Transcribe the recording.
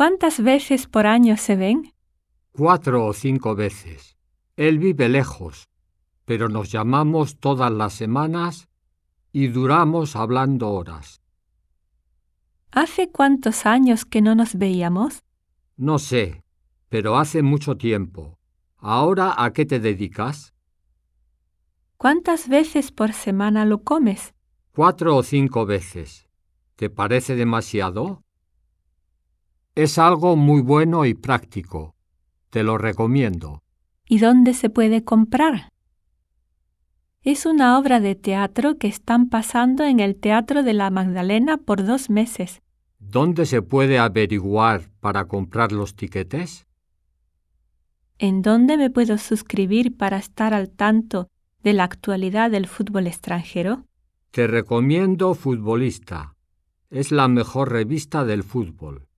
¿Cuántas veces por año se ven? Cuatro o cinco veces. Él vive lejos, pero nos llamamos todas las semanas y duramos hablando horas. ¿Hace cuántos años que no nos veíamos? No sé, pero hace mucho tiempo. ¿Ahora a qué te dedicas? ¿Cuántas veces por semana lo comes? Cuatro o cinco veces. ¿Te parece demasiado? Es algo muy bueno y práctico. Te lo recomiendo. ¿Y dónde se puede comprar? Es una obra de teatro que están pasando en el Teatro de la Magdalena por dos meses. ¿Dónde se puede averiguar para comprar los tiquetes? ¿En dónde me puedo suscribir para estar al tanto de la actualidad del fútbol extranjero? Te recomiendo Futbolista. Es la mejor revista del fútbol.